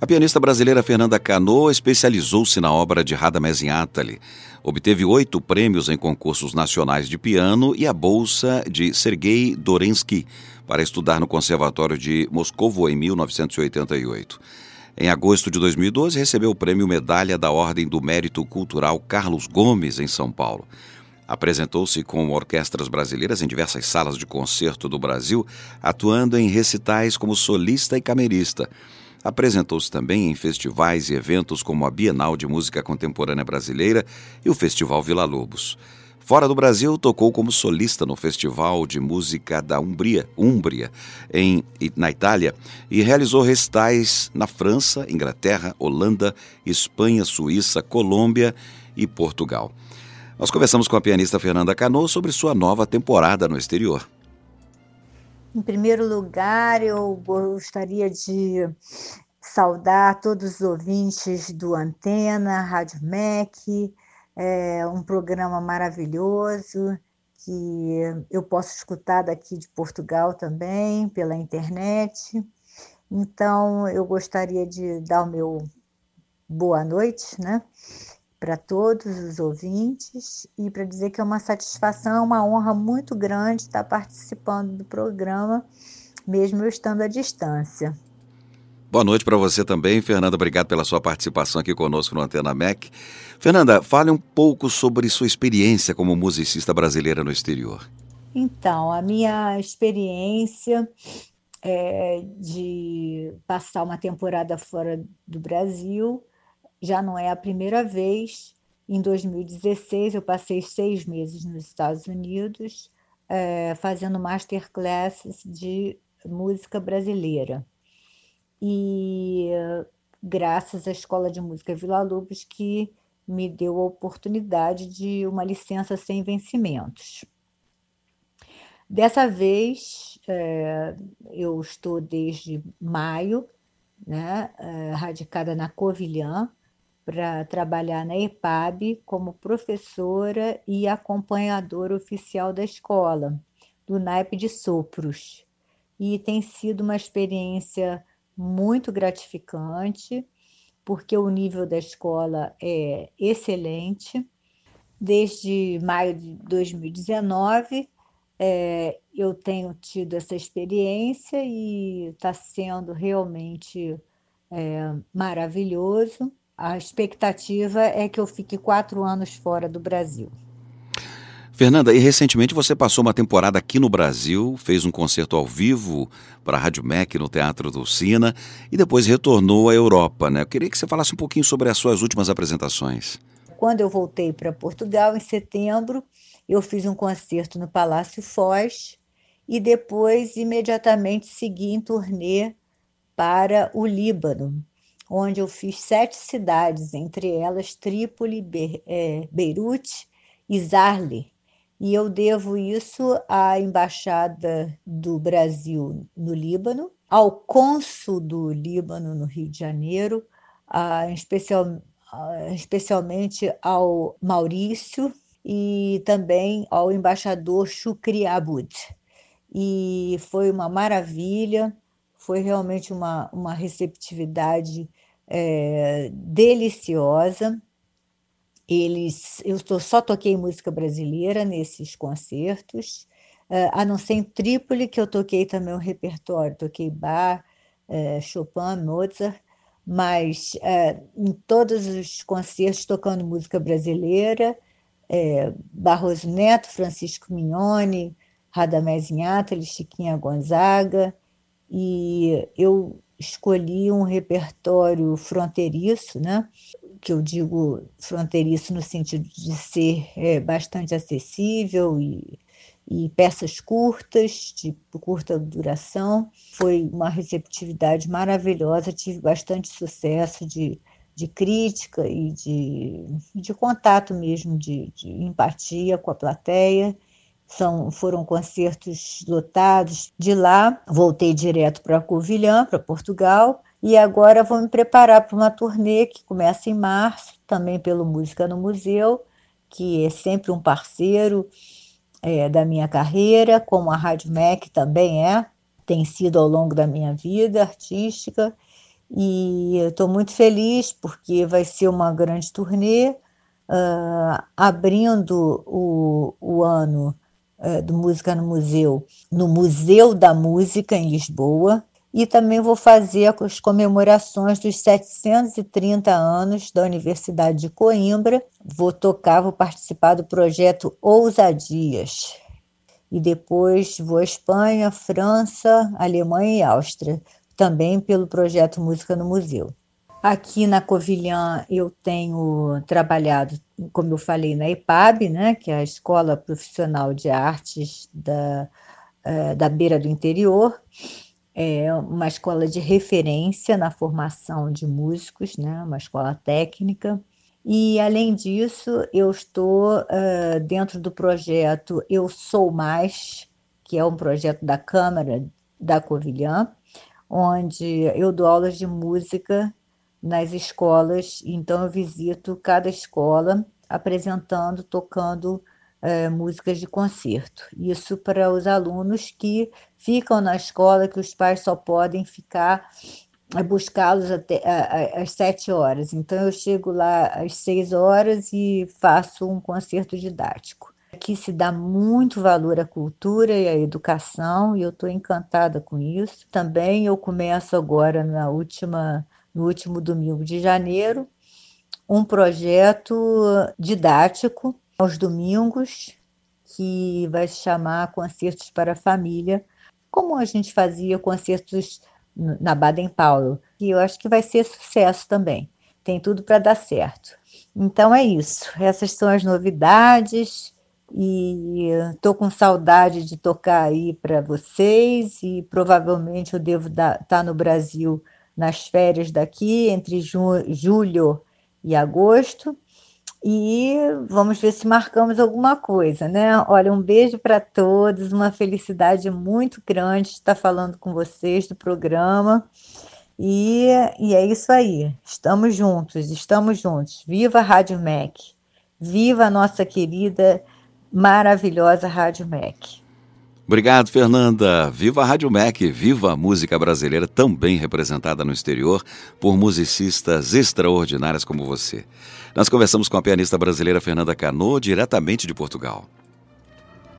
A pianista brasileira Fernanda Cano especializou-se na obra de Radamés Atali. Obteve oito prêmios em concursos nacionais de piano e a bolsa de Sergei Dorensky para estudar no Conservatório de Moscovo em 1988. Em agosto de 2012, recebeu o prêmio Medalha da Ordem do Mérito Cultural Carlos Gomes, em São Paulo. Apresentou-se com orquestras brasileiras em diversas salas de concerto do Brasil, atuando em recitais como solista e camerista. Apresentou-se também em festivais e eventos como a Bienal de Música Contemporânea Brasileira e o Festival Vila Lobos. Fora do Brasil, tocou como solista no Festival de Música da Umbria, Úmbria, em, na Itália, e realizou recitais na França, Inglaterra, Holanda, Espanha, Suíça, Colômbia e Portugal. Nós conversamos com a pianista Fernanda Cano sobre sua nova temporada no exterior. Em primeiro lugar, eu gostaria de saudar todos os ouvintes do Antena, Rádio MEC, é um programa maravilhoso que eu posso escutar daqui de Portugal também, pela internet. Então, eu gostaria de dar o meu boa noite, né? Para todos os ouvintes e para dizer que é uma satisfação, uma honra muito grande estar participando do programa, mesmo eu estando à distância. Boa noite para você também, Fernanda. Obrigado pela sua participação aqui conosco no Antena MEC. Fernanda, fale um pouco sobre sua experiência como musicista brasileira no exterior. Então, a minha experiência é de passar uma temporada fora do Brasil já não é a primeira vez. Em 2016, eu passei seis meses nos Estados Unidos é, fazendo masterclasses de música brasileira. E graças à Escola de Música Vila Lobos, que me deu a oportunidade de uma licença sem vencimentos. Dessa vez, é, eu estou desde maio, né, é, radicada na Covilhã, para trabalhar na EPAB como professora e acompanhadora oficial da escola, do naipe de sopros. E tem sido uma experiência muito gratificante, porque o nível da escola é excelente. Desde maio de 2019, é, eu tenho tido essa experiência e está sendo realmente é, maravilhoso a expectativa é que eu fique quatro anos fora do Brasil. Fernanda, e recentemente você passou uma temporada aqui no Brasil, fez um concerto ao vivo para a Rádio MEC no Teatro do Sina e depois retornou à Europa, né? Eu queria que você falasse um pouquinho sobre as suas últimas apresentações. Quando eu voltei para Portugal, em setembro, eu fiz um concerto no Palácio Foz e depois, imediatamente, segui em turnê para o Líbano, onde eu fiz sete cidades, entre elas Trípoli, é, Beirute e Zarle. E eu devo isso à Embaixada do Brasil no Líbano, ao cônsul do Líbano no Rio de Janeiro, a, especial, especialmente ao Maurício e também ao embaixador Shukri Abud. E foi uma maravilha, foi realmente uma, uma receptividade é, deliciosa. Eles, eu tô, só toquei música brasileira nesses concertos, é, a não ser em Trípoli, que eu toquei também um repertório, toquei Bach, é, Chopin, Mozart, mas é, em todos os concertos tocando música brasileira, é, Barroso Neto, Francisco Mignoni, Radamés Inhatali, Chiquinha Gonzaga, e eu escolhi um repertório fronteiriço, né? que eu digo fronteiriço no sentido de ser é, bastante acessível e, e peças curtas, de curta duração. Foi uma receptividade maravilhosa, tive bastante sucesso de, de crítica e de, de contato mesmo, de, de empatia com a plateia. São, foram concertos lotados. De lá, voltei direto para Covilhã, para Portugal, e agora vou me preparar para uma turnê que começa em março, também pelo Música no Museu, que é sempre um parceiro é, da minha carreira, como a Rádio MEC também é, tem sido ao longo da minha vida artística. E estou muito feliz porque vai ser uma grande turnê, uh, abrindo o, o ano uh, do Música no Museu, no Museu da Música em Lisboa, e também vou fazer as comemorações dos 730 anos da Universidade de Coimbra. Vou tocar, vou participar do projeto Ousadias. E depois vou à Espanha, França, Alemanha e Áustria, também pelo projeto Música no Museu. Aqui na Covilhã eu tenho trabalhado, como eu falei, na EPAB, né, que é a Escola Profissional de Artes da, uh, da Beira do Interior, é uma escola de referência na formação de músicos, né? uma escola técnica. E, além disso, eu estou uh, dentro do projeto Eu Sou Mais, que é um projeto da Câmara da Covilhã, onde eu dou aulas de música nas escolas. Então, eu visito cada escola apresentando, tocando é, músicas de concerto. Isso para os alunos que ficam na escola, que os pais só podem ficar é, buscá-los até às sete horas. Então eu chego lá às seis horas e faço um concerto didático. Aqui se dá muito valor à cultura e à educação e eu estou encantada com isso. Também eu começo agora na última no último domingo de janeiro um projeto didático aos domingos, que vai se chamar Concertos para a Família, como a gente fazia concertos na Baden Powell, e eu acho que vai ser sucesso também. Tem tudo para dar certo. Então é isso. Essas são as novidades e estou com saudade de tocar aí para vocês e provavelmente eu devo estar tá no Brasil nas férias daqui entre julho e agosto e vamos ver se marcamos alguma coisa, né? Olha, um beijo para todos, uma felicidade muito grande estar falando com vocês do programa. E, e é isso aí, estamos juntos, estamos juntos. Viva a Rádio MEC, viva a nossa querida, maravilhosa Rádio MEC. Obrigado, Fernanda. Viva a Rádio MEC, viva a música brasileira, também representada no exterior por musicistas extraordinárias como você. Nós conversamos com a pianista brasileira Fernanda Cano, diretamente de Portugal.